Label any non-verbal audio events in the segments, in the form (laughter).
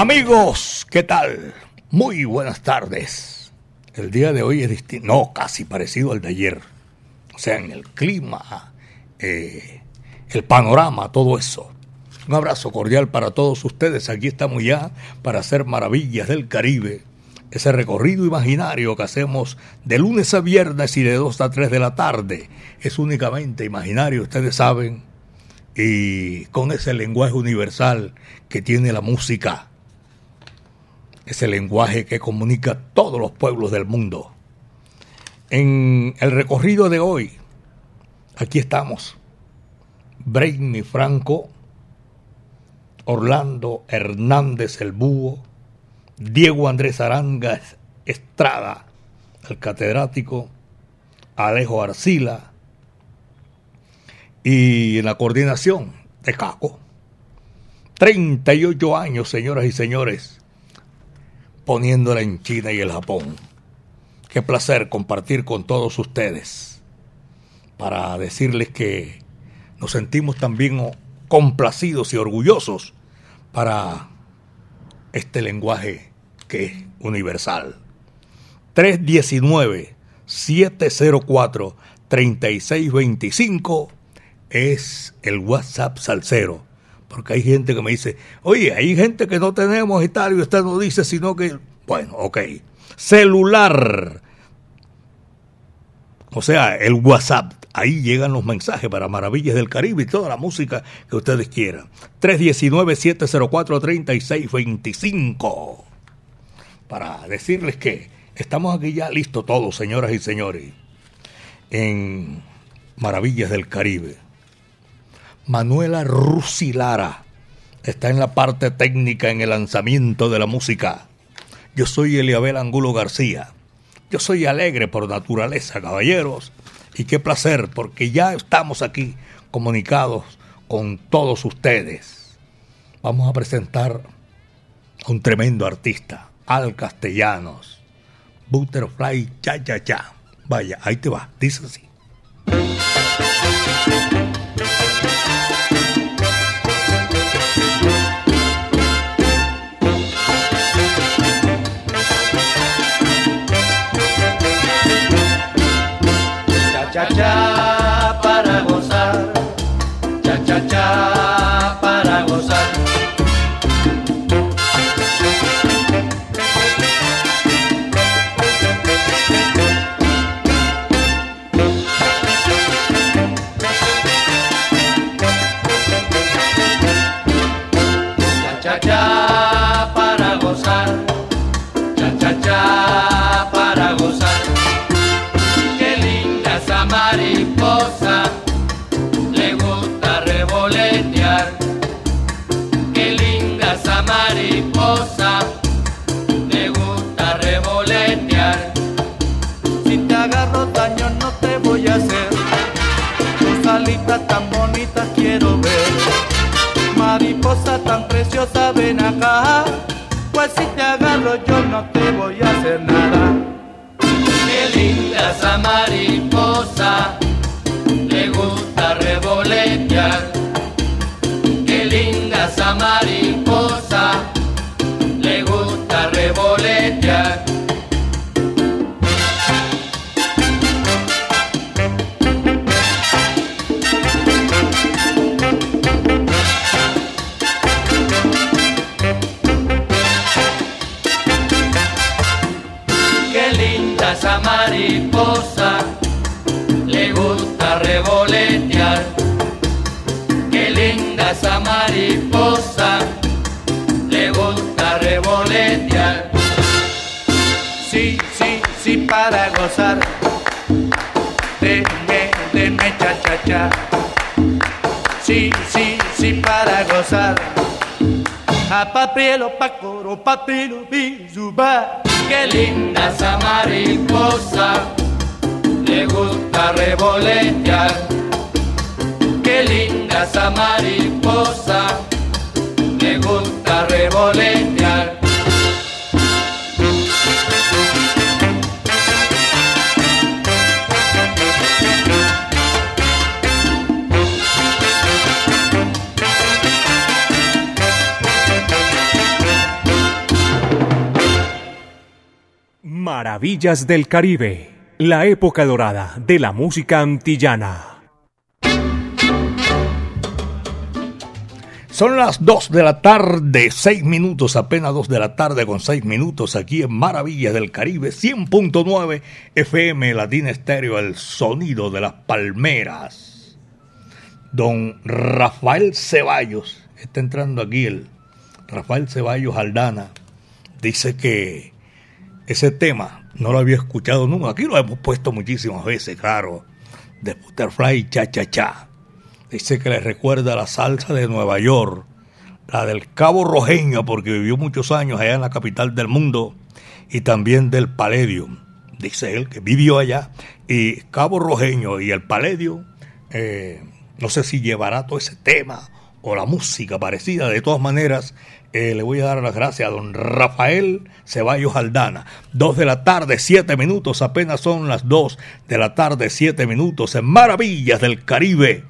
Amigos, ¿qué tal? Muy buenas tardes. El día de hoy es distinto, no, casi parecido al de ayer. O sea, en el clima, eh, el panorama, todo eso. Un abrazo cordial para todos ustedes. Aquí estamos ya para hacer maravillas del Caribe. Ese recorrido imaginario que hacemos de lunes a viernes y de 2 a 3 de la tarde es únicamente imaginario, ustedes saben, y con ese lenguaje universal que tiene la música ese lenguaje que comunica a todos los pueblos del mundo. En el recorrido de hoy, aquí estamos. Brainy Franco, Orlando Hernández el Búho, Diego Andrés Aranga Estrada, el catedrático, Alejo Arcila, y en la coordinación de Caco. 38 años, señoras y señores, poniéndola en China y el Japón. Qué placer compartir con todos ustedes para decirles que nos sentimos también complacidos y orgullosos para este lenguaje que es universal. 319-704-3625 es el WhatsApp Salcero porque hay gente que me dice, oye, hay gente que no tenemos y tal, y usted no dice, sino que, bueno, ok. Celular. O sea, el WhatsApp. Ahí llegan los mensajes para Maravillas del Caribe y toda la música que ustedes quieran. 319-704-3625. Para decirles que estamos aquí ya listos todos, señoras y señores, en Maravillas del Caribe. Manuela Rusilara está en la parte técnica en el lanzamiento de la música. Yo soy Eliabel Angulo García. Yo soy alegre por naturaleza, caballeros. Y qué placer, porque ya estamos aquí comunicados con todos ustedes. Vamos a presentar a un tremendo artista, Al Castellanos. Butterfly, cha, cha, cha. Vaya, ahí te va, dice así. Cha cha agarro daño no te voy a hacer, tus alitas tan bonitas quiero ver. Mariposa tan preciosa, ven acá, para gozar. Deme, deme cha cha cha. sí, sí, sí para gozar. A papielo, pa coro, papilo, bizuba. Qué linda esa mariposa, le gusta revolotear. Qué linda esa mariposa, le gusta revolotear. Maravillas del Caribe, la época dorada de la música antillana. Son las 2 de la tarde, 6 minutos, apenas 2 de la tarde con 6 minutos aquí en Maravillas del Caribe, 100.9 FM Latina Estéreo, el sonido de las palmeras. Don Rafael Ceballos, está entrando aquí el Rafael Ceballos Aldana, dice que ese tema no lo había escuchado nunca. Aquí lo hemos puesto muchísimas veces, claro. De Butterfly Cha Cha Cha. Dice que le recuerda la salsa de Nueva York, la del Cabo Rojeño, porque vivió muchos años allá en la capital del mundo, y también del Palladium. Dice él que vivió allá. Y Cabo Rojeño y el Palladium, eh, no sé si llevará todo ese tema o la música parecida. De todas maneras, eh, le voy a dar las gracias a don Rafael Ceballos Aldana. Dos de la tarde, siete minutos, apenas son las dos de la tarde, siete minutos, en Maravillas del Caribe.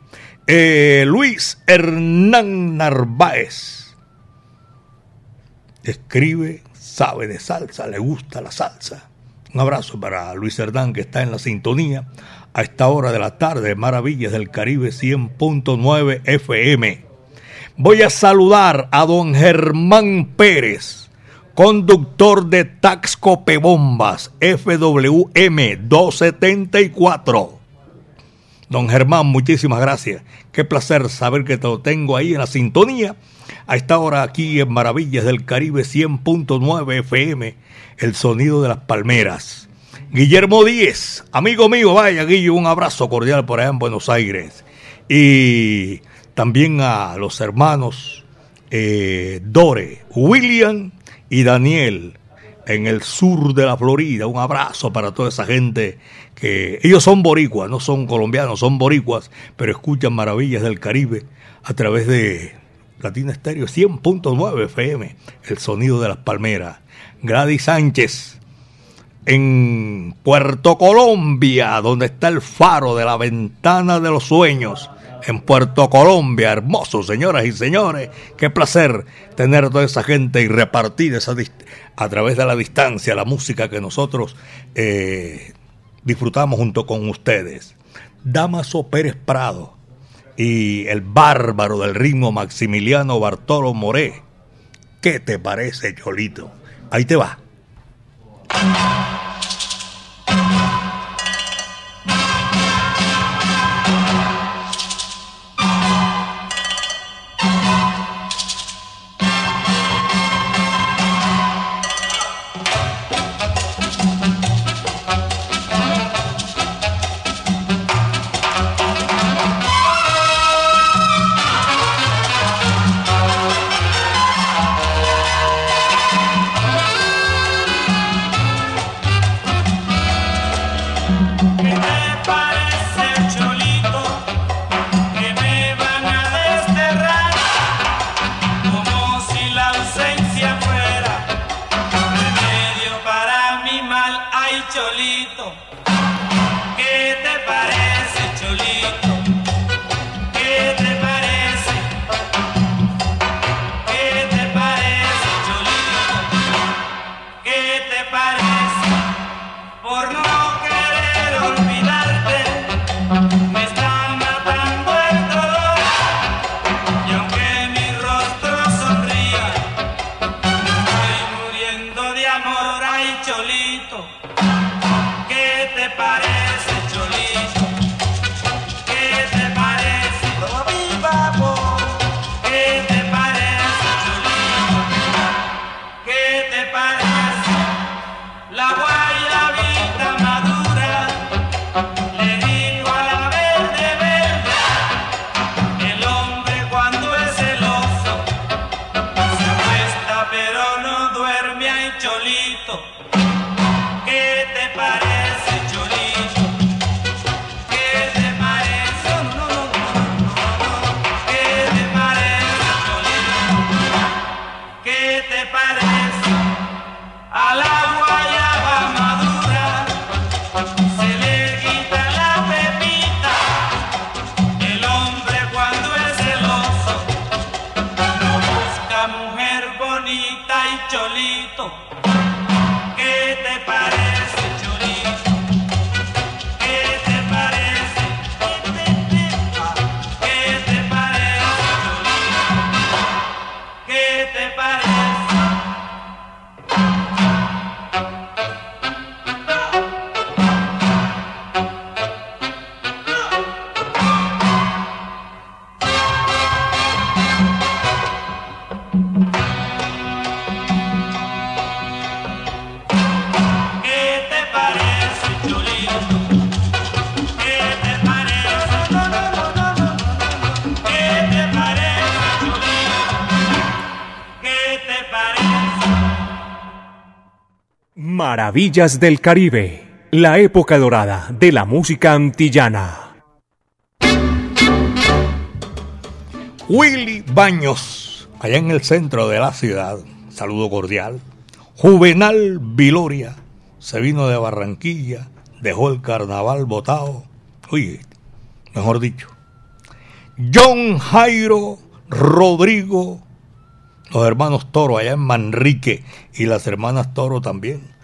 Eh, Luis Hernán Narváez escribe, sabe de salsa, le gusta la salsa. Un abrazo para Luis Hernán que está en la sintonía a esta hora de la tarde, Maravillas del Caribe 100.9 FM. Voy a saludar a don Germán Pérez, conductor de Taxcope Bombas FWM 274. Don Germán, muchísimas gracias. Qué placer saber que te lo tengo ahí en la sintonía. A esta hora aquí en Maravillas del Caribe 100.9 FM, el sonido de las palmeras. Guillermo Díez, amigo mío, vaya Guillo, un abrazo cordial por allá en Buenos Aires. Y también a los hermanos eh, Dore, William y Daniel en el sur de la Florida. Un abrazo para toda esa gente que ellos son boricuas, no son colombianos, son boricuas, pero escuchan maravillas del Caribe a través de Latina Estéreo 100.9 FM, el sonido de las palmeras. Gladys Sánchez en Puerto Colombia, donde está el faro de la ventana de los sueños en Puerto Colombia. Hermoso, señoras y señores. Qué placer tener toda esa gente y repartir esa a través de la distancia la música que nosotros eh, disfrutamos junto con ustedes. Damaso Pérez Prado y el bárbaro del ritmo Maximiliano Bartolo Moré. ¿Qué te parece, Cholito? Ahí te va. 啊！Maravillas del Caribe, la época dorada de la música antillana. Willy Baños, allá en el centro de la ciudad, saludo cordial. Juvenal Viloria, se vino de Barranquilla, dejó el carnaval botado. Oye, mejor dicho. John Jairo Rodrigo los hermanos Toro allá en Manrique y las hermanas Toro también.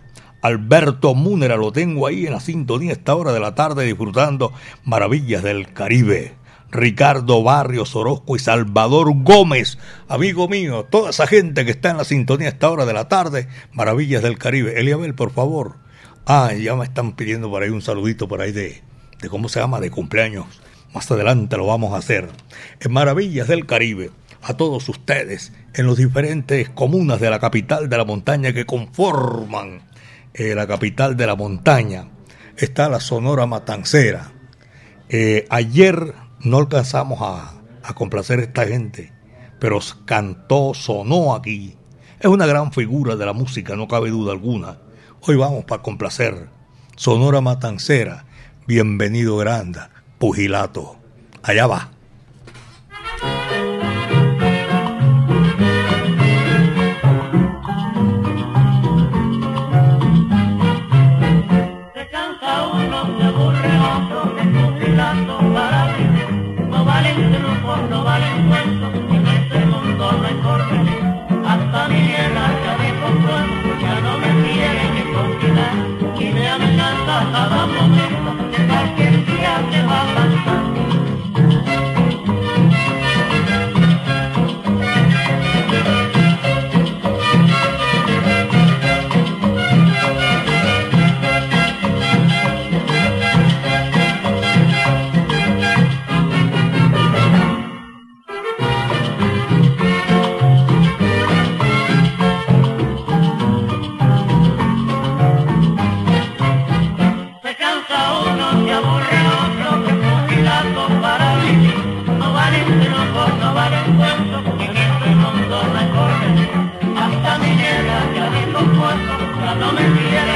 Alberto Múnera lo tengo ahí en la sintonía esta hora de la tarde disfrutando maravillas del Caribe. Ricardo Barrios Orozco y Salvador Gómez, amigo mío, toda esa gente que está en la sintonía esta hora de la tarde, maravillas del Caribe. Eliabel, por favor. Ah, ya me están pidiendo por ahí un saludito por ahí de, de cómo se llama, de cumpleaños. Más adelante lo vamos a hacer. En Maravillas del Caribe a todos ustedes en los diferentes comunas de la capital de la montaña que conforman eh, la capital de la montaña. Está la Sonora Matancera. Eh, ayer no alcanzamos a, a complacer a esta gente, pero cantó, sonó aquí. Es una gran figura de la música, no cabe duda alguna. Hoy vamos para complacer. Sonora Matancera, bienvenido Granda, Pugilato. Allá va. hasta mi negra ya dijo puesto, ya no me quiere.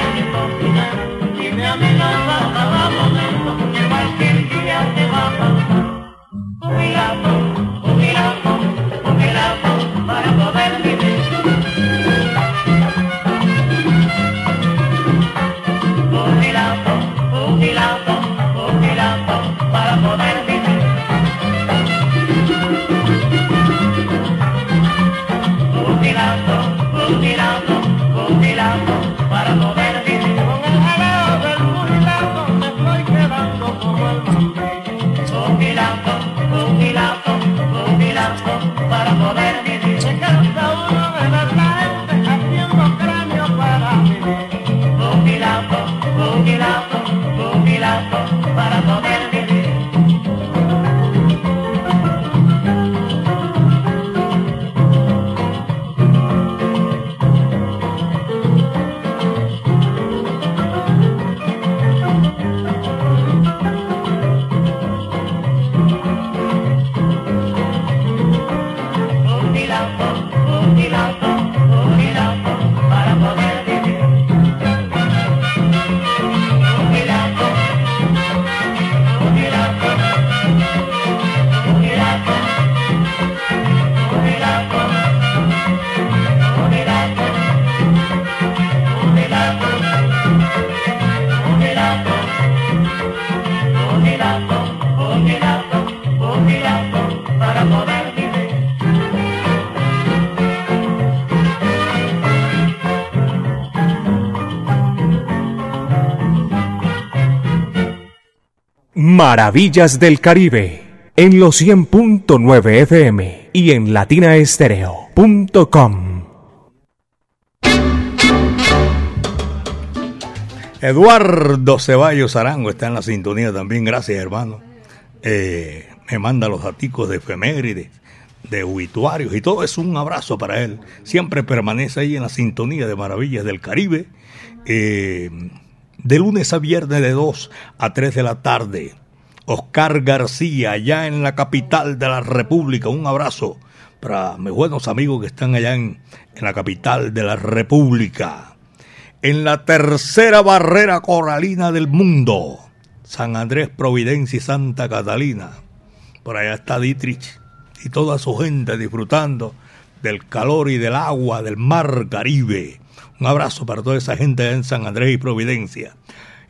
Maravillas del Caribe en los 100.9 FM y en latinaestereo.com. Eduardo Ceballos Arango está en la sintonía también, gracias hermano. Eh, me manda los daticos de efemérides, de obituarios y todo es un abrazo para él. Siempre permanece ahí en la sintonía de Maravillas del Caribe, eh, de lunes a viernes de 2 a 3 de la tarde. Oscar García, allá en la capital de la República. Un abrazo para mis buenos amigos que están allá en, la capital de la República. en la tercera barrera coralina del mundo. San Andrés, Providencia y Santa Catalina. Por allá está Dietrich y toda su gente disfrutando del calor y del agua del mar Caribe. Un abrazo para toda esa gente en San Andrés y Providencia.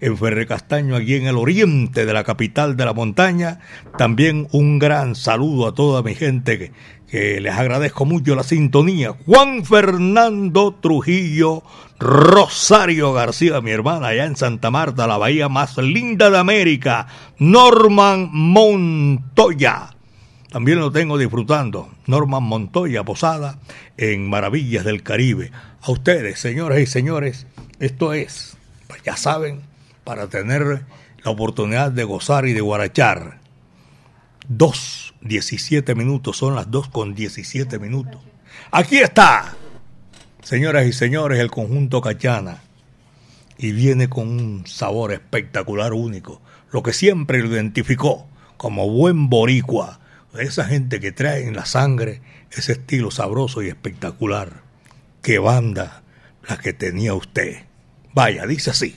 En Ferre Castaño, aquí en el oriente de la capital de la montaña. También un gran saludo a toda mi gente que, que les agradezco mucho la sintonía. Juan Fernando Trujillo Rosario García, mi hermana, allá en Santa Marta, la bahía más linda de América. Norman Montoya. También lo tengo disfrutando. Norman Montoya Posada en Maravillas del Caribe. A ustedes, señoras y señores, esto es, pues ya saben, para tener la oportunidad de gozar y de guarachar. Dos 17 minutos, son las 2 con 17 minutos. Aquí está, señoras y señores, el conjunto Cachana. Y viene con un sabor espectacular, único. Lo que siempre lo identificó como buen boricua. Esa gente que trae en la sangre ese estilo sabroso y espectacular. Qué banda la que tenía usted. Vaya, dice así.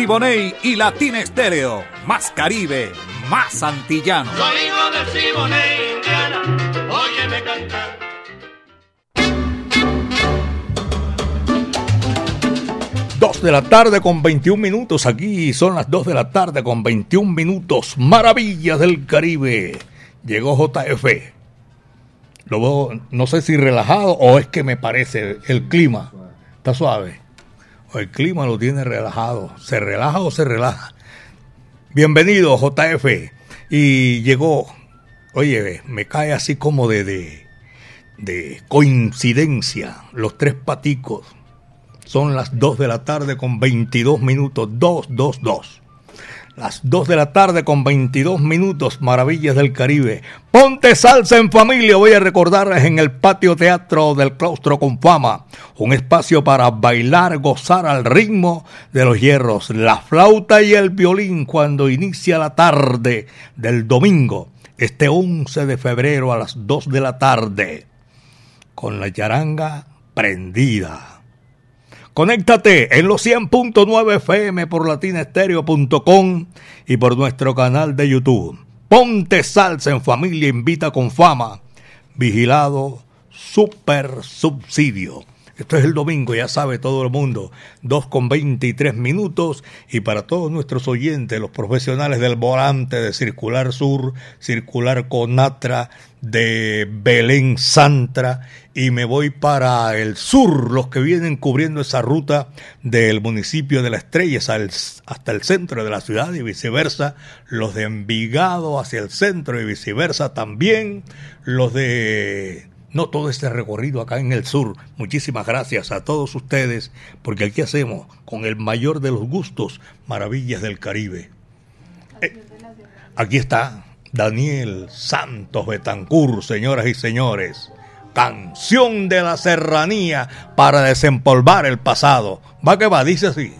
Siboney y Latina Estéreo. Más Caribe, más antillano. Soy hijo del Siboney, Indiana. Oye 2 de la tarde con 21 minutos. Aquí son las 2 de la tarde con 21 minutos. Maravillas del Caribe. Llegó JF. Lo veo, no sé si relajado o es que me parece el clima. Está suave. El clima lo tiene relajado. ¿Se relaja o se relaja? Bienvenido, JF. Y llegó, oye, me cae así como de, de, de coincidencia los tres paticos son las 2 de la tarde con 22 minutos. 2, 2, 2. Las 2 de la tarde con 22 minutos. Maravillas del Caribe. Ponte salsa en familia. Voy a recordarles en el patio teatro del claustro con fama. Un espacio para bailar, gozar al ritmo de los hierros. La flauta y el violín cuando inicia la tarde del domingo. Este 11 de febrero a las 2 de la tarde. Con la charanga prendida. Conéctate en los 100.9 FM por latinaestereo.com y por nuestro canal de YouTube. Ponte salsa en familia, invita con fama. Vigilado, super subsidio. Esto es el domingo, ya sabe todo el mundo. 2 con 23 minutos. Y para todos nuestros oyentes, los profesionales del volante de Circular Sur, Circular Conatra, de Belén Santra y me voy para el sur, los que vienen cubriendo esa ruta del municipio de La Estrella hasta el centro de la ciudad y viceversa, los de Envigado hacia el centro y viceversa también, los de... No todo este recorrido acá en el sur. Muchísimas gracias a todos ustedes, porque aquí hacemos con el mayor de los gustos maravillas del Caribe. Eh, aquí está Daniel Santos Betancur, señoras y señores. Canción de la serranía para desempolvar el pasado. Va que va, dice así.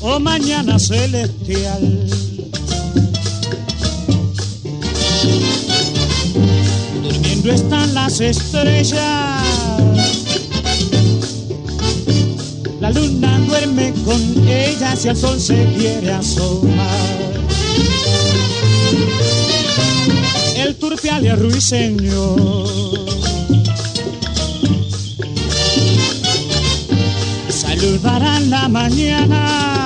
Oh mañana celestial durmiendo están las estrellas. La luna duerme con ellas y el sol se quiere asomar. El turpial y ruiseñor saludarán la mañana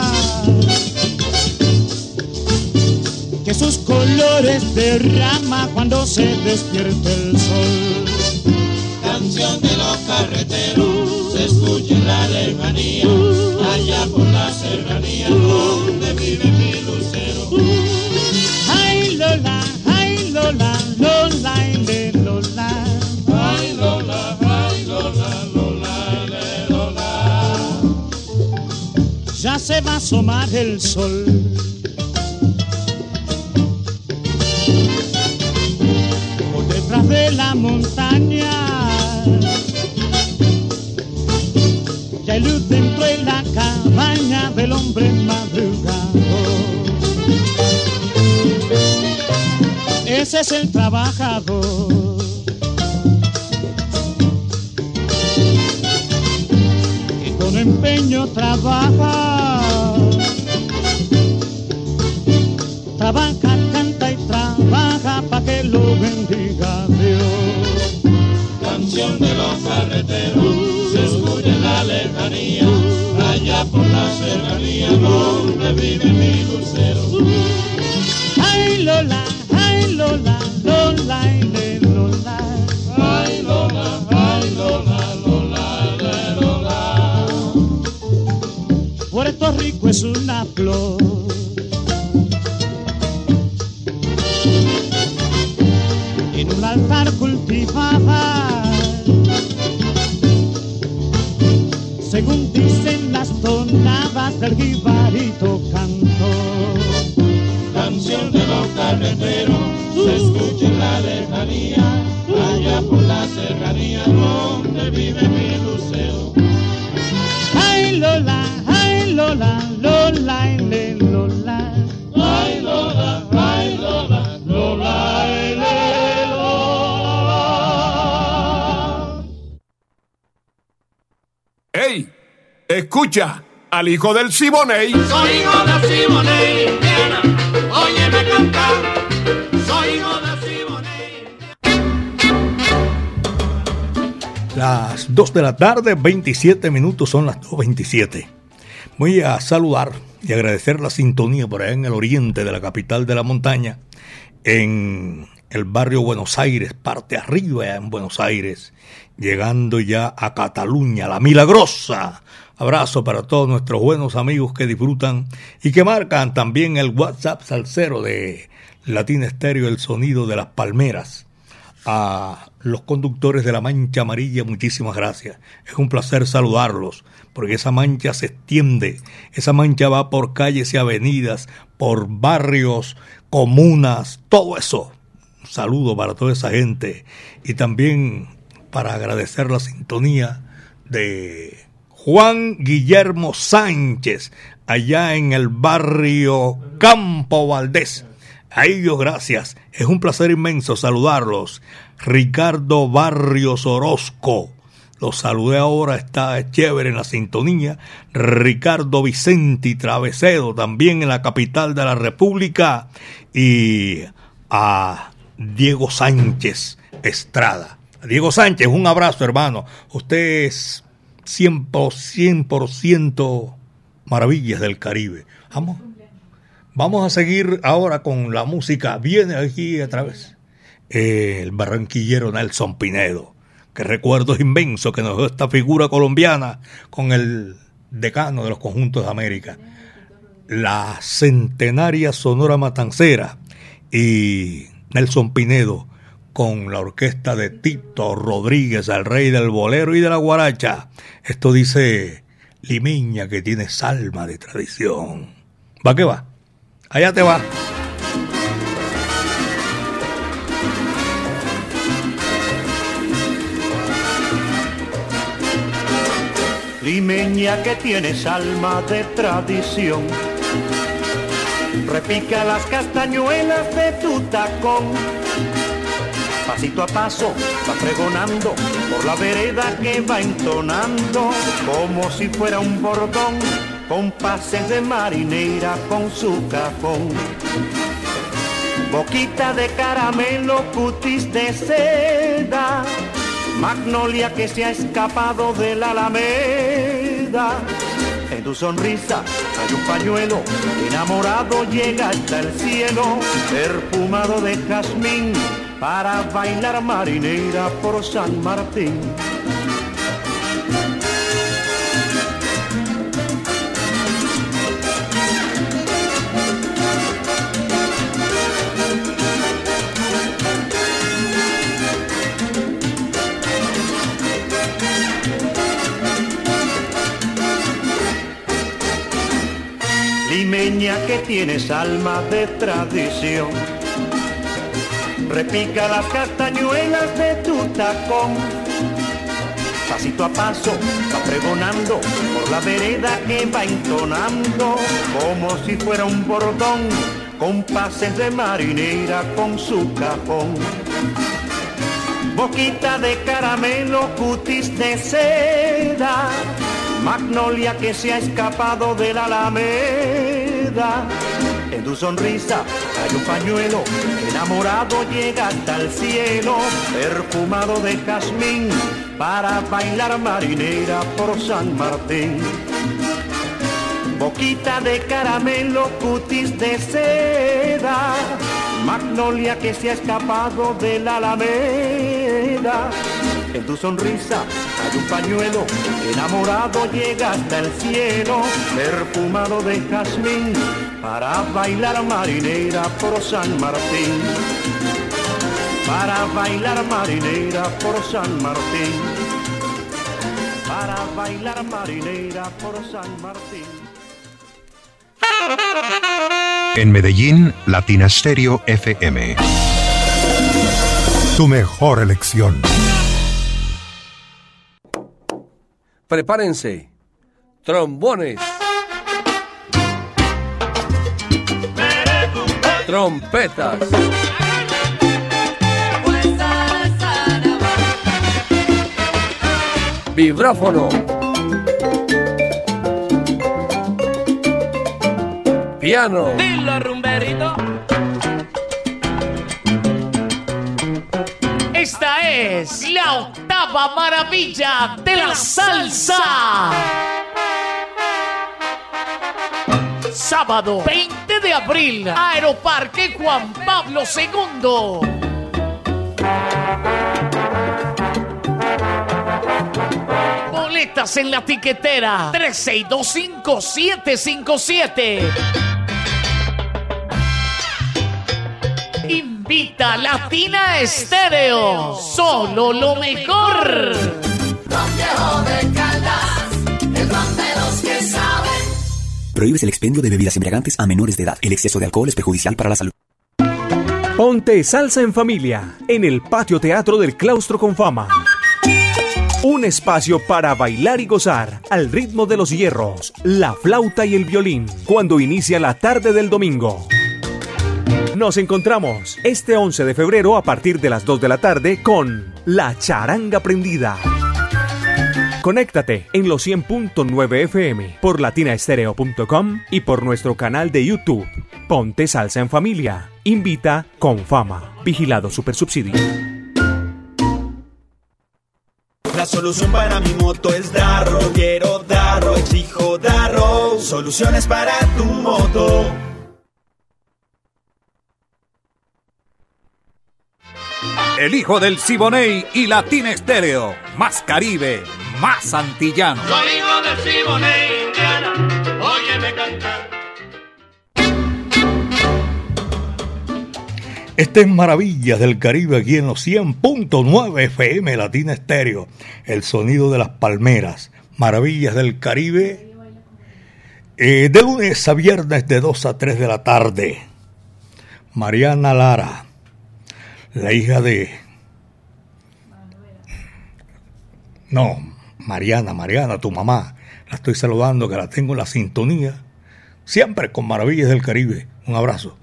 que sus colores derrama cuando se despierte el sol. Canción de los carreteros, se escucha en la lejanía, allá por la serranía donde vive mi lucero. Ay Lola, ay Lola, Lola, ay Lola. Ay Lola, ay Lola, Lola, Lola. Ya se va a asomar el sol la montaña. Ya hay luz dentro de la cabaña del hombre madrugado. Ese es el trabajador. Que con empeño. Trabaja, lo bendiga de los carreteros se escucha en la lejanía, allá por la serranía donde vive mi lucero. Ay Lola, ay Lola, Lola, ay Lola. Ay Lola, ay Lola, Lola, Lola. Puerto Rico es una flor. Según dicen las tonadas del jibarito canto. Canción de los carreteros, se escucha en la lejanía, allá por la serranía donde vive Escucha al hijo del Siboney. Soy hijo del Siboney, Indiana, óyeme cantar. Soy hijo del Siboney. Las 2 de la tarde, 27 minutos, son las 2.27. Voy a saludar y agradecer la sintonía por allá en el oriente de la capital de la montaña, en el barrio Buenos Aires, parte arriba en Buenos Aires, llegando ya a Cataluña, la milagrosa. Abrazo para todos nuestros buenos amigos que disfrutan y que marcan también el WhatsApp salsero de Latina Estéreo, el sonido de las palmeras. A los conductores de la Mancha Amarilla, muchísimas gracias. Es un placer saludarlos, porque esa mancha se extiende, esa mancha va por calles y avenidas, por barrios, comunas, todo eso. Un saludo para toda esa gente y también para agradecer la sintonía de Juan Guillermo Sánchez, allá en el barrio Campo Valdés. A ellos gracias. Es un placer inmenso saludarlos. Ricardo Barrios Orozco. Los saludé ahora, está chévere en la sintonía. Ricardo Vicenti Travesedo, también en la capital de la República. Y a Diego Sánchez Estrada. Diego Sánchez, un abrazo, hermano. Usted es 100%, 100% maravillas del Caribe. Vamos. Vamos a seguir ahora con la música. Viene aquí a través el barranquillero Nelson Pinedo. Que recuerdo inmenso que nos dio esta figura colombiana con el decano de los conjuntos de América. La centenaria Sonora Matancera y Nelson Pinedo con la orquesta de Tito Rodríguez, el rey del bolero y de la guaracha. Esto dice Limeña que tiene alma de tradición. ¿Va que va? Allá te va. Limeña que tienes alma de tradición. Repica las castañuelas de tu tacón. Pasito a paso va pregonando por la vereda que va entonando como si fuera un bordón con pases de marinera con su cajón. Boquita de caramelo, cutis de seda, magnolia que se ha escapado de la alameda. En tu sonrisa hay un pañuelo, enamorado llega hasta el cielo, perfumado de jazmín, para bailar marinera por San Martín. Limeña que tienes alma de tradición. Repica las castañuelas de tu tacón. Pasito a paso va pregonando por la vereda que va entonando como si fuera un bordón con pases de marinera con su cajón. Boquita de caramelo, cutis de seda, magnolia que se ha escapado de la alameda. En tu sonrisa hay un pañuelo, enamorado llega hasta el cielo, perfumado de jazmín, para bailar marinera por San Martín. Boquita de caramelo, cutis de seda, magnolia que se ha escapado de la alameda. En tu sonrisa hay un pañuelo, enamorado llega hasta el cielo, perfumado de jazmín, para bailar marinera por San Martín. Para bailar marinera por San Martín. Para bailar marinera por San Martín. En Medellín, Latina Stereo FM. Tu mejor elección. Prepárense. Trombones. Trompetas. Vibráfono. Piano. Dilo, rumberito. Es la octava maravilla de la salsa. Sábado 20 de abril, Aeroparque Juan Pablo II. Boletas en la tiquetera 3625-757. Latina Estéreo. Solo lo mejor. Prohíbes el expendio de bebidas embriagantes a menores de edad. El exceso de alcohol es perjudicial para la salud. Ponte salsa en familia en el patio teatro del claustro con fama. Un espacio para bailar y gozar al ritmo de los hierros, la flauta y el violín cuando inicia la tarde del domingo. Nos encontramos este 11 de febrero a partir de las 2 de la tarde con La Charanga Prendida. Conéctate en los 100.9 FM por latinaestereo.com y por nuestro canal de YouTube. Ponte salsa en familia. Invita con fama. Vigilado Supersubsidio. La solución para mi moto es Darro. Quiero Darro, exijo Darro. Soluciones para tu moto. El hijo del Siboney y Latina Estéreo. Más Caribe, más antillano. Soy hijo del Siboney, Indiana, óyeme cantar. Este es Maravillas del Caribe aquí en los 100.9 FM Latina Estéreo. El sonido de las palmeras. Maravillas del Caribe. eh, de lunes a viernes de 2 a 3 de la tarde. Mariana Lara, la hija de... No, Mariana, Mariana, tu mamá. La estoy saludando, que la tengo en la sintonía. Siempre con Maravillas del Caribe. Un abrazo.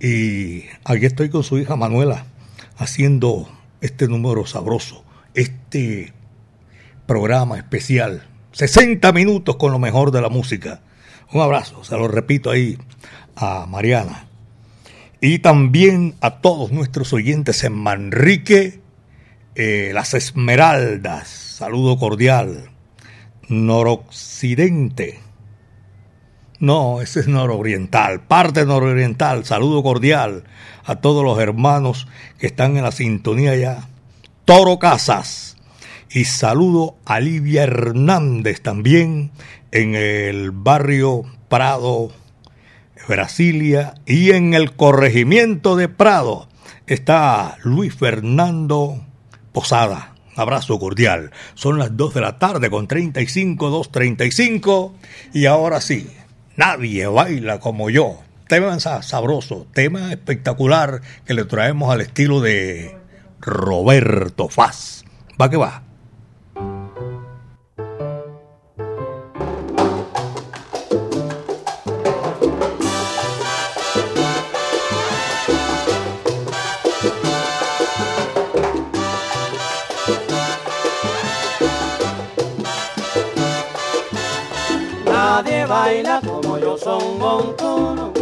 Y aquí estoy con su hija Manuela haciendo este número sabroso, este programa especial. 60 minutos con lo mejor de la música. Un abrazo, se lo repito ahí a Mariana. Y también a todos nuestros oyentes en Manrique, eh, Las Esmeraldas, saludo cordial. Noroccidente. No, ese es nororiental, parte nororiental, saludo cordial a todos los hermanos que están en la sintonía ya. Toro Casas. Y saludo a Livia Hernández también en el barrio Prado, Brasilia. Y en el corregimiento de Prado está Luis Fernando Posada. Abrazo cordial. Son las 2 de la tarde con 35, 2.35. Y ahora sí, Nadie baila como yo. Tema sabroso, tema espectacular que le traemos al estilo de Roberto Faz. Va que va. Son montuno.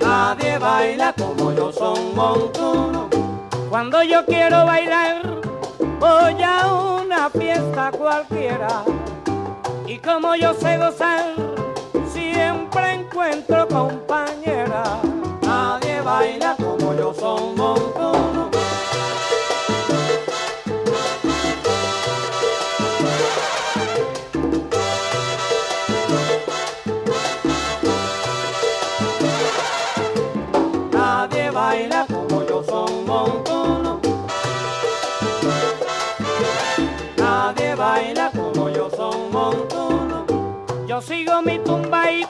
Nadie baila como yo son montuno. Cuando yo quiero bailar, voy a una fiesta cualquiera. Y como yo sé gozar, siempre encuentro compañera. Yo sigo mi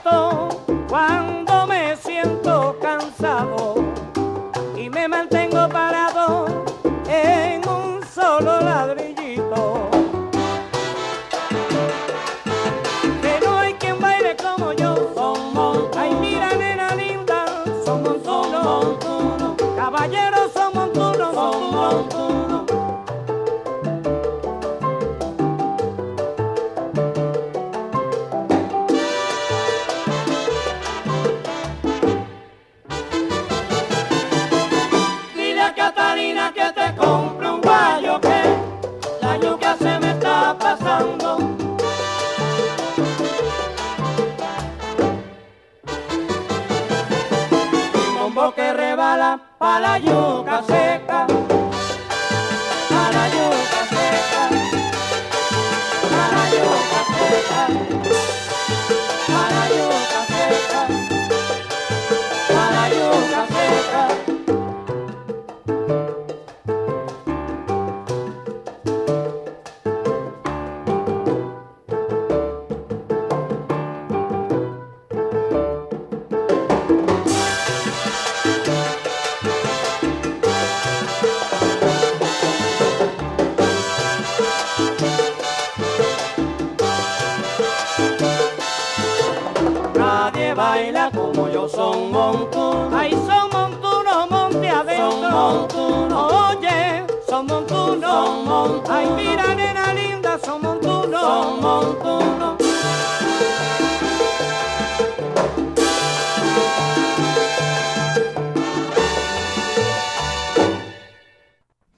Nadie baila como yo, son montunos. Ay, son montunos, monte adentro. Son montunos. Oye, son montunos. Son montunos. Ay, mira, nena linda, son montunos. Son montunos.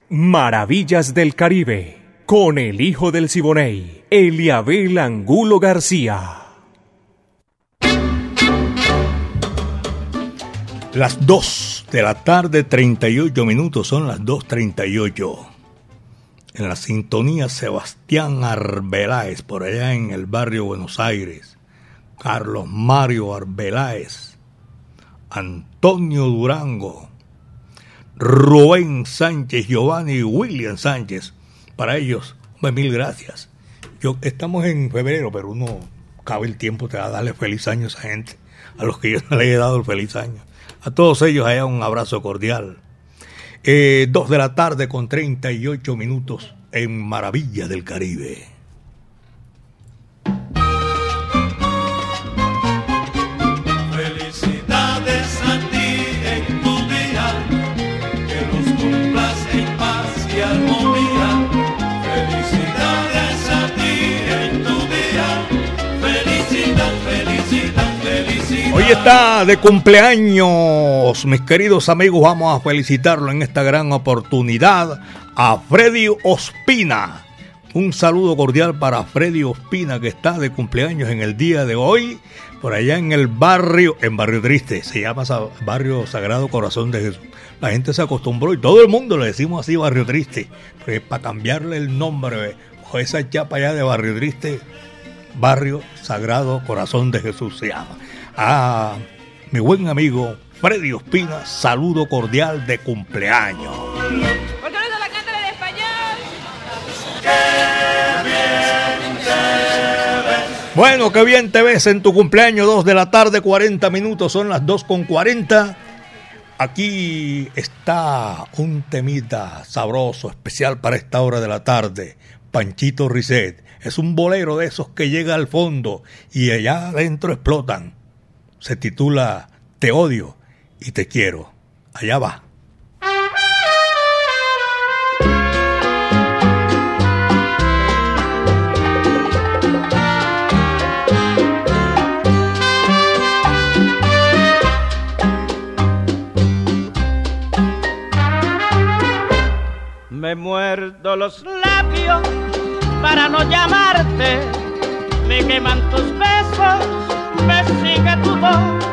Maravillas del Caribe, con el hijo del Siboney, Eliabel Angulo García. Las 2 de la tarde, 38 minutos, son las 2.38. En la sintonía Sebastián Arbeláez, por allá en el barrio Buenos Aires. Carlos Mario Arbeláez. Antonio Durango. Rubén Sánchez, Giovanni y William Sánchez. Para ellos, mil gracias. Yo, estamos en febrero, pero uno cabe el tiempo te va darle feliz año a esa gente, a los que yo no le he dado el feliz año. A todos ellos allá un abrazo cordial. Eh, dos de la tarde con 38 minutos en Maravilla del Caribe. Está de cumpleaños, mis queridos amigos, vamos a felicitarlo en esta gran oportunidad a Freddy Ospina. Un saludo cordial para Freddy Ospina que está de cumpleaños en el día de hoy, por allá en el barrio, en Barrio Triste, se llama Barrio Sagrado Corazón de Jesús. La gente se acostumbró y todo el mundo le decimos así Barrio Triste, pues para cambiarle el nombre, o esa chapa allá de Barrio Triste, Barrio Sagrado Corazón de Jesús se llama. A mi buen amigo Freddy Ospina, saludo cordial de cumpleaños. ¿Por qué no se la cantan en español? Bueno, qué bien te ves en tu cumpleaños, 2 de la tarde, 40 minutos, son las 2 con 40. Aquí está un temita sabroso, especial para esta hora de la tarde. Panchito Risset. Es un bolero de esos que llega al fondo y allá adentro explotan. Se titula Te odio y te quiero. Allá va. Me muerdo los labios para no llamarte. Me queman tus besos, me sigue tu voz.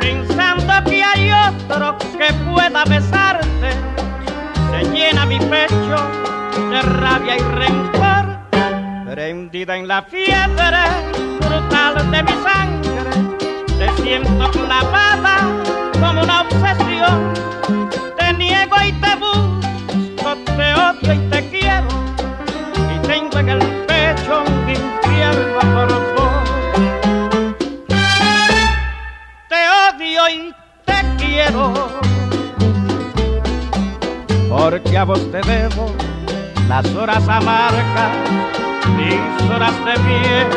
Pensando que hay otro que pueda besarte. Se llena mi pecho de rabia y rencor. Prendida en la fiebre brutal de mi sangre. Te siento clavada como una obsesión. Te niego y te busco, te odio y te quiero. Y tengo en el pecho un infierno por Y te quiero. Porque a vos te debo las horas amargas, mis horas de miel.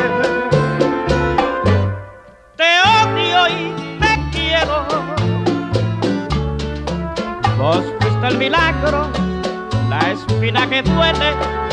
Te odio y te quiero. Vos fuiste el milagro, la espina que duele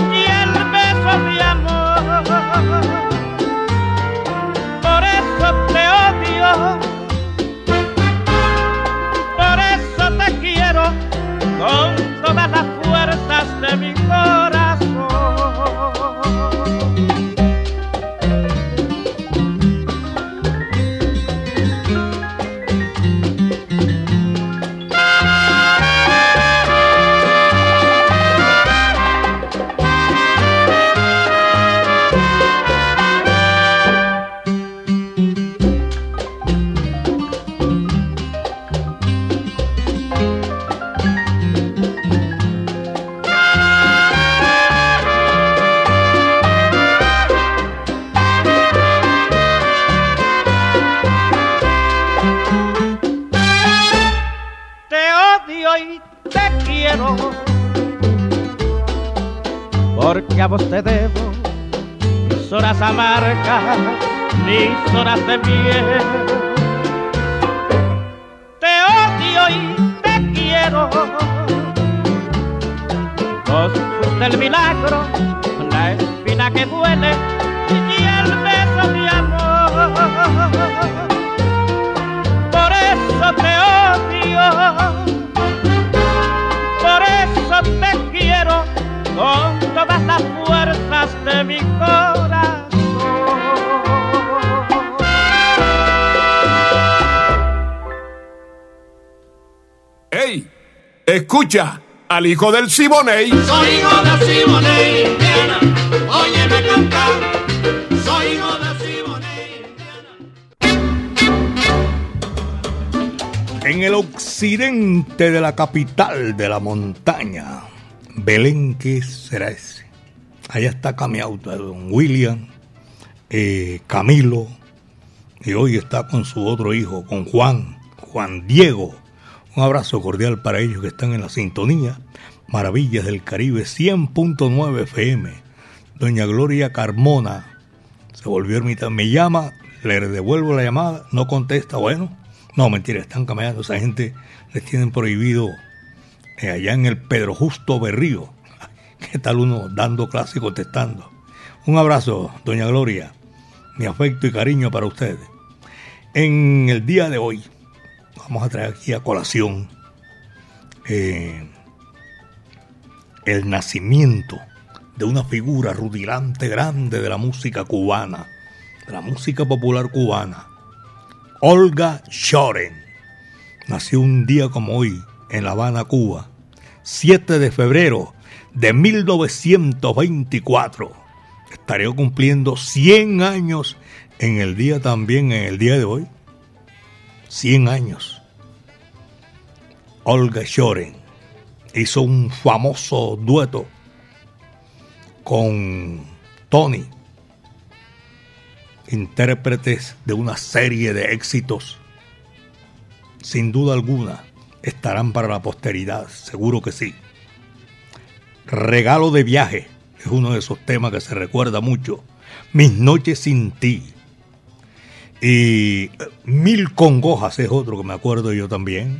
al hijo del Siboney. Soy hijo de Siboney, Indiana. Óyeme cantar. Soy hijo de Siboney. En el occidente de la capital de la montaña, Belén, ¿qué será ese? Allá está Camiauta, don William, eh, Camilo, y hoy está con su otro hijo, con Juan, Juan Diego. Un abrazo cordial para ellos que están en la sintonía. Maravillas del Caribe 100.9 FM. Doña Gloria Carmona se volvió ermita. Me llama, le devuelvo la llamada, no contesta. Bueno, no, mentira, están cambiando. Esa gente les tienen prohibido eh, allá en el Pedro Justo Berrío. (laughs) ¿Qué tal uno dando clase y contestando? Un abrazo, doña Gloria. Mi afecto y cariño para ustedes. En el día de hoy vamos a traer aquí a colación eh, el nacimiento de una figura rutilante grande de la música cubana, de la música popular cubana, Olga Shoren. Nació un día como hoy en La Habana, Cuba, 7 de febrero de 1924. Estaré cumpliendo 100 años en el día también, en el día de hoy. 100 años. Olga Shoren hizo un famoso dueto con Tony, intérpretes de una serie de éxitos. Sin duda alguna, estarán para la posteridad, seguro que sí. Regalo de viaje es uno de esos temas que se recuerda mucho. Mis noches sin ti. Y Mil congojas es otro que me acuerdo yo también.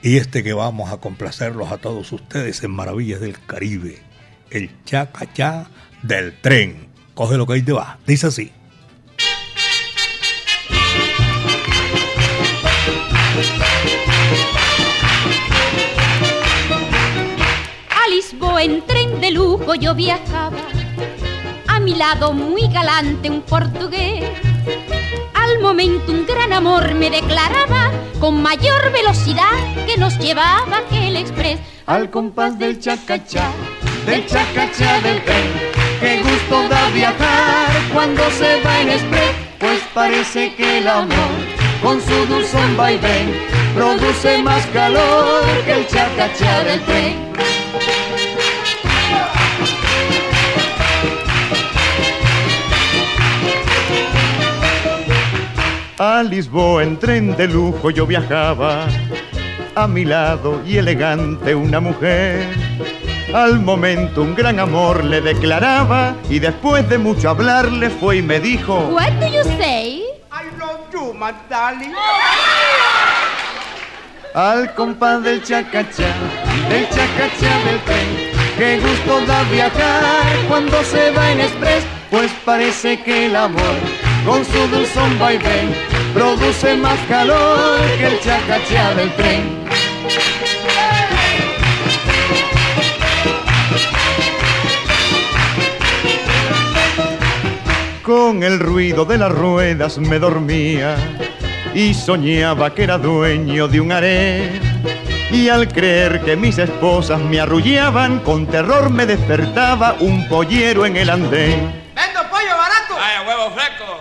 Y este que vamos a complacerlos a todos ustedes en Maravillas del Caribe. El chacachá del tren. Coge lo que ahí te va. Dice así. A Lisboa en tren de lujo yo viajaba. A mi lado muy galante un portugués. Al momento un gran amor me declaraba con mayor velocidad que nos llevaba aquel express. Al compás del chacachá, del chacachá del tren. Qué gusto da viajar cuando se va en express, pues parece que el amor con su dulzón vaivén produce más calor que el chacachá del tren. A Lisboa en tren de lujo yo viajaba, a mi lado y elegante una mujer. Al momento un gran amor le declaraba y después de mucho hablar le fue y me dijo What do you say? I love you, my darling. Al compás del chacachá, del chacachá del tren. Qué gusto da viajar cuando se va en express, pues parece que el amor con su dulzón vaivén produce más calor que el chacachá del tren. Con el ruido de las ruedas me dormía y soñaba que era dueño de un harén. Y al creer que mis esposas me arrullaban, con terror me despertaba un pollero en el andén. Vendo pollo barato. Vaya huevo fresco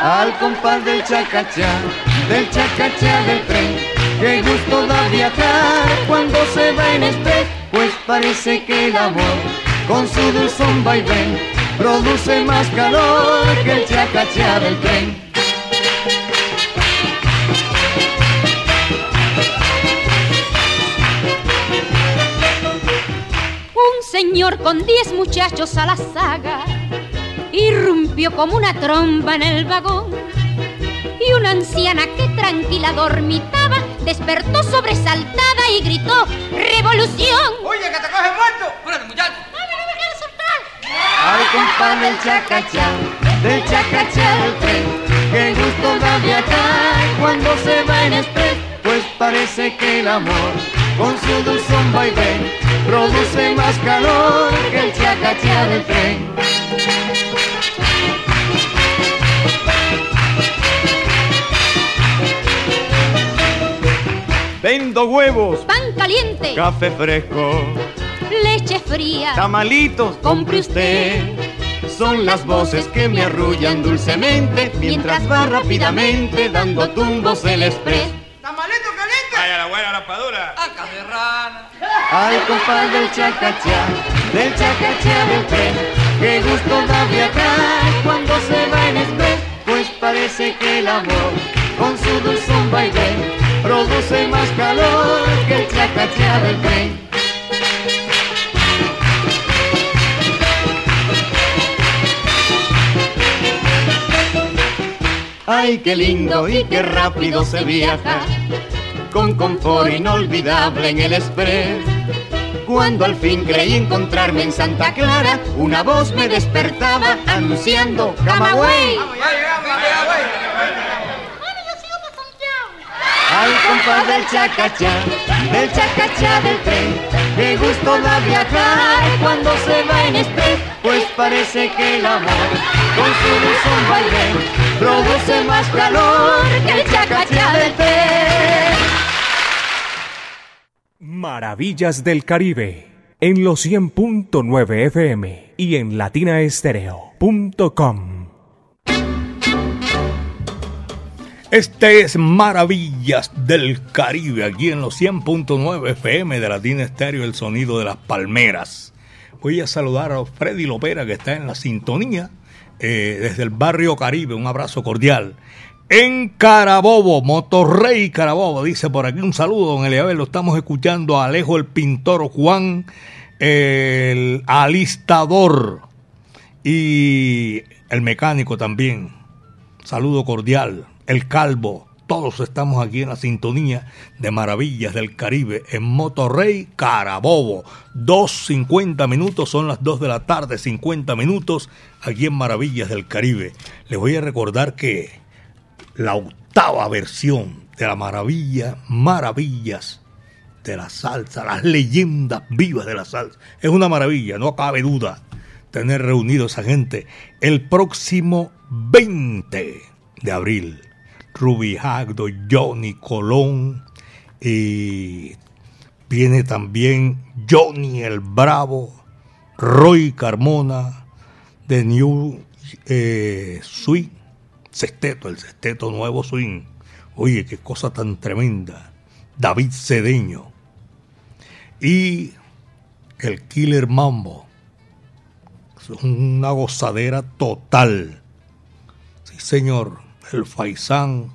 al compás del chacachá, del chacachá del tren. Qué gusto da viajar cuando se va en este, pues parece que el amor con su dulzón vaivén produce más calor que el chacachá del tren. Un señor con diez muchachos a la saga irrumpió como una tromba en el vagón y una anciana que tranquila dormitaba despertó sobresaltada y gritó ¡Revolución! Oye, que te coge muerto. Espérate, muchacho. Ay, compadre, el chacachá, del chacachá del tren. Qué gusto da viajar cuando se va en express, pues parece que el amor con su dulzón vaivén produce más calor que el chacachá del tren. Vendo huevos, Pan caliente, café fresco, leche fría. tamalitos, compre usted. Son las voces que me arrullan dulcemente mientras va rápidamente dando tumbos el express. Tamalito caliente. Vaya la buena raspadura. Acá de rana. Ay, compadre, del chacachá, del chacachá del tren. Qué gusto da viajar cuando se va en express, pues parece que el amor con su dulzón vaivén produce más calor que el chacachá del tren. Ay, qué lindo y qué rápido se viaja, con confort inolvidable en el express. Cuando al fin creí encontrarme en Santa Clara, una voz me despertaba anunciando Camagüey. Ay, compadre, del chacachá, del chacachá del tren. Qué gusto da viajar cuando se va en express, pues parece que el amor con su dulzón vaivén produce más calor que el chacachá del tren. Maravillas del Caribe en los 100.9 FM y en latinaestereo.com. Este es Maravillas del Caribe, aquí en los 100.9 FM de Latina Estéreo, el sonido de las palmeras. Voy a saludar a Freddy Lopera, que está en la sintonía eh, desde el barrio Caribe. Un abrazo cordial. En Carabobo, Motorrey Carabobo, dice por aquí un saludo, don Eliabel. Lo estamos escuchando a Alejo el pintor Juan, el alistador y el mecánico también. Saludo cordial. El Calvo, todos estamos aquí en la sintonía de Maravillas del Caribe en Motorrey Carabobo. 2.50 minutos, son las 2 de la tarde, 50 minutos aquí en Maravillas del Caribe. Les voy a recordar que la octava versión de la maravilla, Maravillas de la salsa, las leyendas vivas de la salsa. Es una maravilla, no cabe duda tener reunido a esa gente el próximo 20 de abril. Ruby Hagdo, Johnny Colón y viene también Johnny el Bravo, Roy Carmona, de New eh, Swing, Sexteto, el Sexteto Nuevo Swing. Oye, qué cosa tan tremenda. David Cedeño y el Killer Mambo. Es una gozadera total. Sí, señor el Faisán.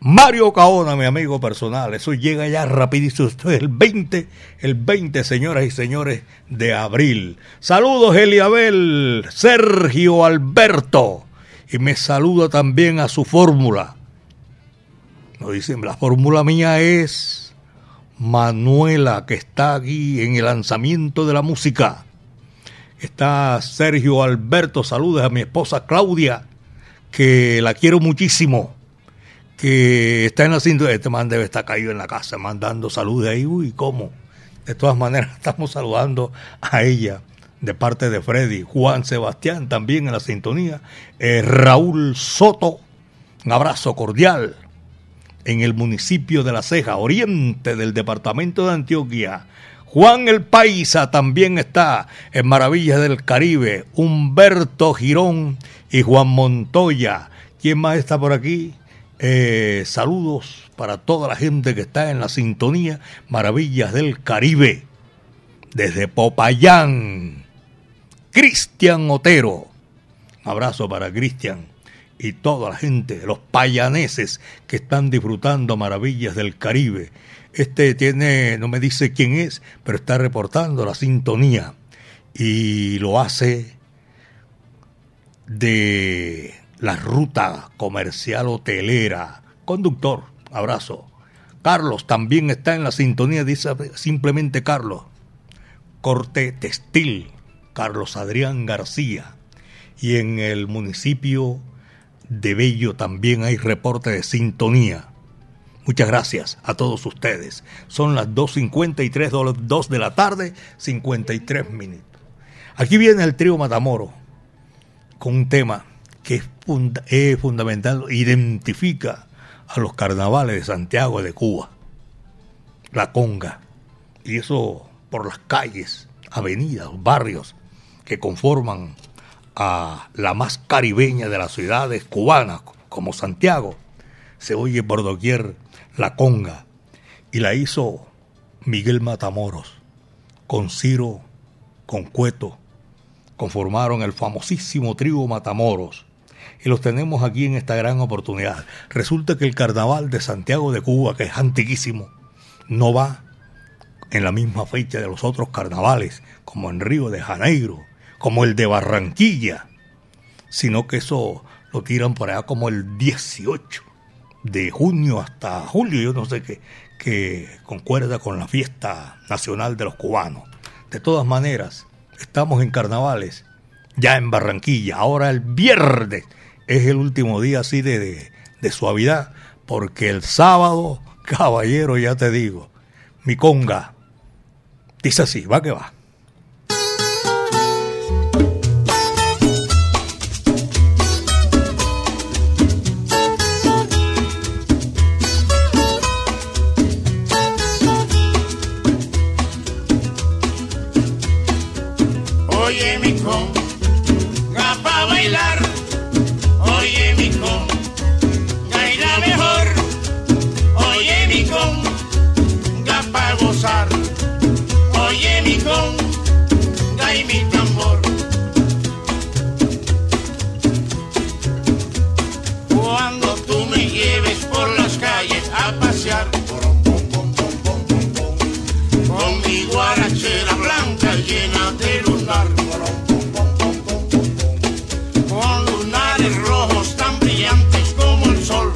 Mario Caona, mi amigo personal, eso llega ya rapidísimo. Esto es el 20, el 20, señoras y señores, de abril. Saludos, Eliabel, Sergio Alberto. Y me saluda también a su fórmula. Nos dicen, la fórmula mía es Manuela, que está aquí en el lanzamiento de la música. Está Sergio Alberto, saludos a mi esposa Claudia que la quiero muchísimo, que está en la cinta, este man debe estar caído en la casa mandando saludos de ahí, uy, ¿cómo? De todas maneras, (laughs) estamos saludando a ella de parte de Freddy, Juan Sebastián también en la sintonía, eh, Raúl Soto, un abrazo cordial en el municipio de La Ceja, oriente del departamento de Antioquia. Juan el Paisa también está en Maravillas del Caribe, Humberto Girón y Juan Montoya. ¿Quién más está por aquí? Eh, saludos para toda la gente que está en la sintonía Maravillas del Caribe. Desde Popayán, Cristian Otero. Un abrazo para Cristian y toda la gente, los payaneses que están disfrutando Maravillas del Caribe. Este tiene, no me dice quién es, pero está reportando la sintonía. y lo hace de la ruta comercial hotelera. Conductor, abrazo. Carlos también está en la sintonía, dice simplemente Carlos. Corte Textil, Carlos Adrián García. Y en el municipio de Bello también hay reporte de sintonía. Muchas gracias a todos ustedes. Son las 2.53, 2 de la tarde, 53 minutos. Aquí viene el trío Matamoro con un tema que es, fundamental, identifica a los carnavales de Santiago de Cuba, la conga, y eso por las calles, avenidas, barrios que conforman a la más caribeña de las ciudades cubanas, como Santiago, se oye por doquier la conga, y la hizo Miguel Matamoros, con Ciro, con Cueto, conformaron el famosísimo trío Matamoros, y los tenemos aquí en esta gran oportunidad. Resulta que el carnaval de Santiago de Cuba, que es antiquísimo, no va en la misma fecha de los otros carnavales, como en Río de Janeiro, como el de Barranquilla, sino que eso lo tiran por allá como el 18 de junio hasta julio, yo no sé qué, que concuerda con la fiesta nacional de los cubanos. De todas maneras, estamos en carnavales, ya en Barranquilla, ahora el viernes es el último día así de, de, suavidad, porque el sábado, (laughs) caballero, ya te digo, mi conga, dice así, va que va. Conga mi tambor. Cuando tú me lleves por las calles a pasear, con mi guarachera blanca llena de lunar. Con lunares rojos tan brillantes como el sol.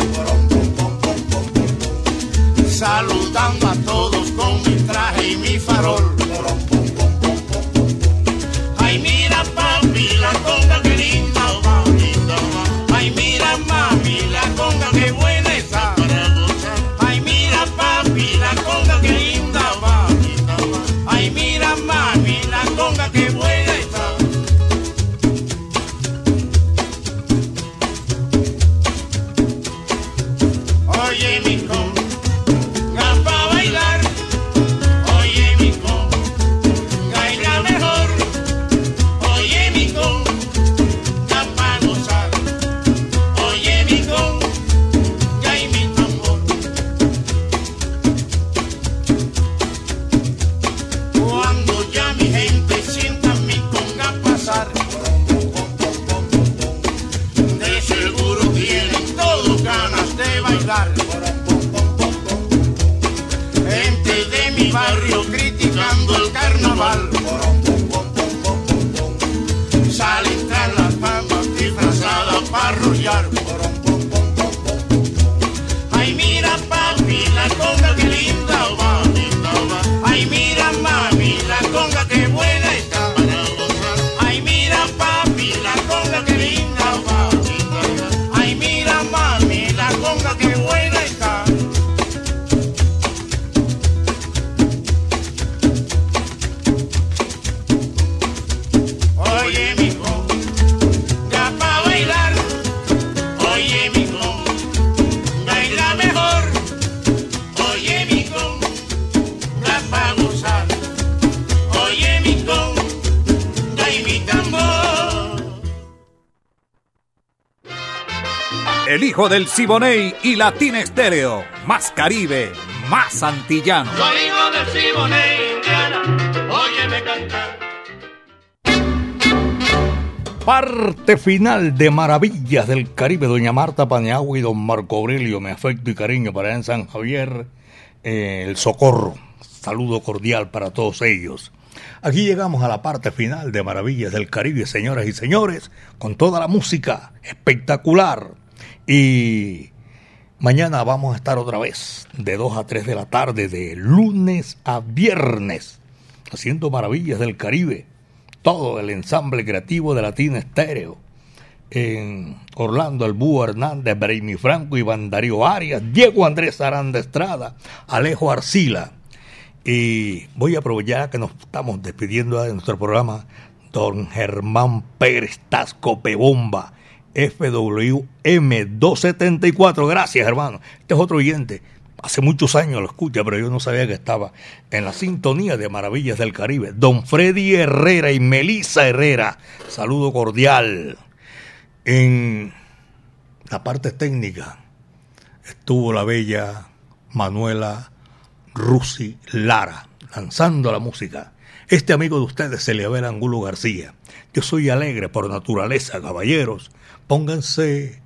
Saludando a todos con mi traje y mi farol. Hijo del Siboney y Latina Estéreo. Más Caribe, más antillano. Soy hijo del Siboney, Indiana, óyeme cantar. Parte final de Maravillas del Caribe, doña Marta Paniagua y don Marco Aurelio, mi afecto y cariño para allá en San Javier, eh, el Socorro. Saludo cordial para todos ellos. Aquí llegamos a la parte final de Maravillas del Caribe, señoras y señores, con toda la música espectacular. Y mañana vamos a estar otra vez de 2 a 3 de la tarde, de lunes a viernes, haciendo Maravillas del Caribe. Todo el ensamble creativo de Latina Estéreo. En Orlando, el Búho Hernández, Braimi Franco, Iván Darío Arias, Diego Andrés Aranda Estrada, Alejo Arcila. Y voy a aprovechar que nos estamos despidiendo de nuestro programa, don Germán Pérez Tasco Pebomba, FWM274. Gracias, hermano. Este es otro oyente. Hace muchos años lo escucha, pero yo no sabía que estaba en la sintonía de Maravillas del Caribe. Don Freddy Herrera y Melissa Herrera. Saludo cordial. En la parte técnica estuvo la bella Manuela Rusi Lara, lanzando la música. Este amigo de ustedes ve Angulo García. Yo soy alegre por naturaleza, caballeros. Pónganse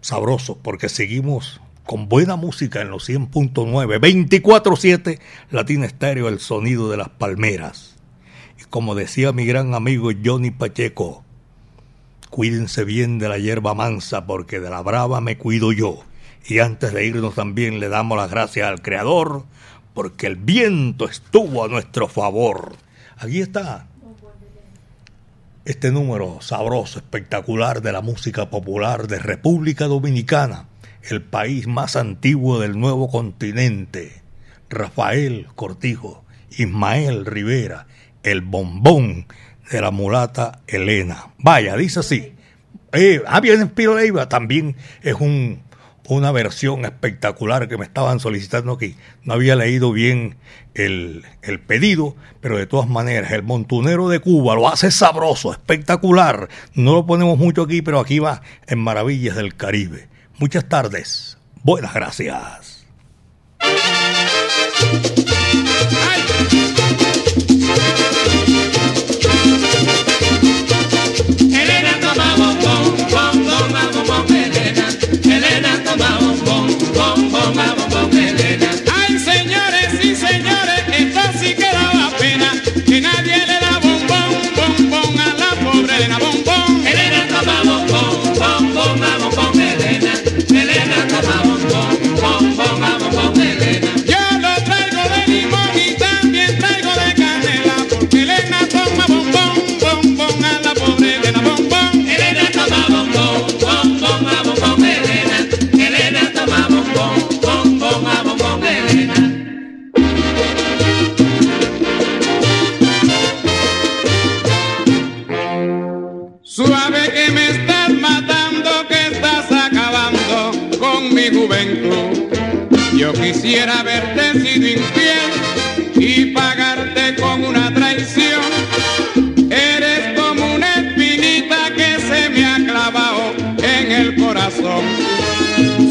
sabrosos porque seguimos con buena música en los 100.9, 24-7, Latina Estéreo, el sonido de las palmeras. Y como decía mi gran amigo Johnny Pacheco, cuídense bien de la hierba mansa porque de la brava me cuido yo. Y antes de irnos también le damos las gracias al Creador porque el viento estuvo a nuestro favor. Aquí está este número sabroso, espectacular de la música popular de República Dominicana, el país más antiguo del nuevo continente. Rafael Cortijo, Ismael Rivera, el bombón de la mulata Elena. Vaya, dice así. Eh, ah, bien, Piro Leiva también es un una versión espectacular que me estaban solicitando aquí. No había leído bien el, el, pedido, pero de todas maneras, el montunero de Cuba lo hace sabroso, espectacular. No lo ponemos mucho aquí, pero aquí va en Maravillas del Caribe. Muchas tardes. Buenas gracias. Yo quisiera haberte sido infiel y pagarte con una traición. Eres como una espinita que se me ha clavado en el corazón.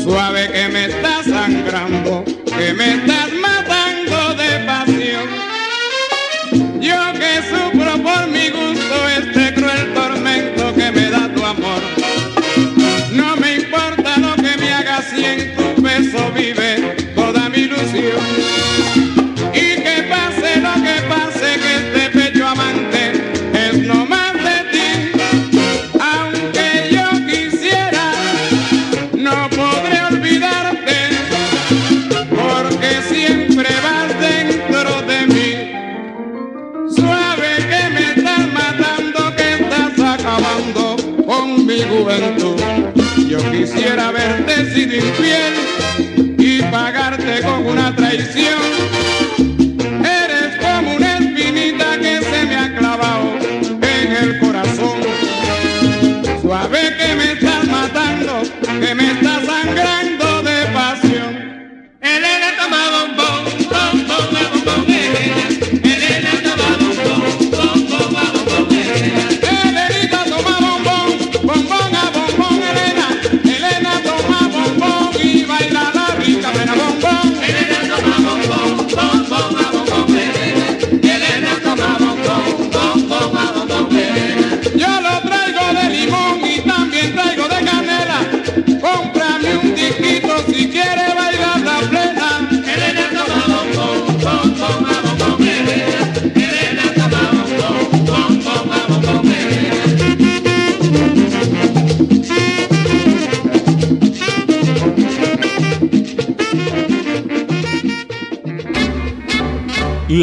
Suave que me estás sangrando, que me estás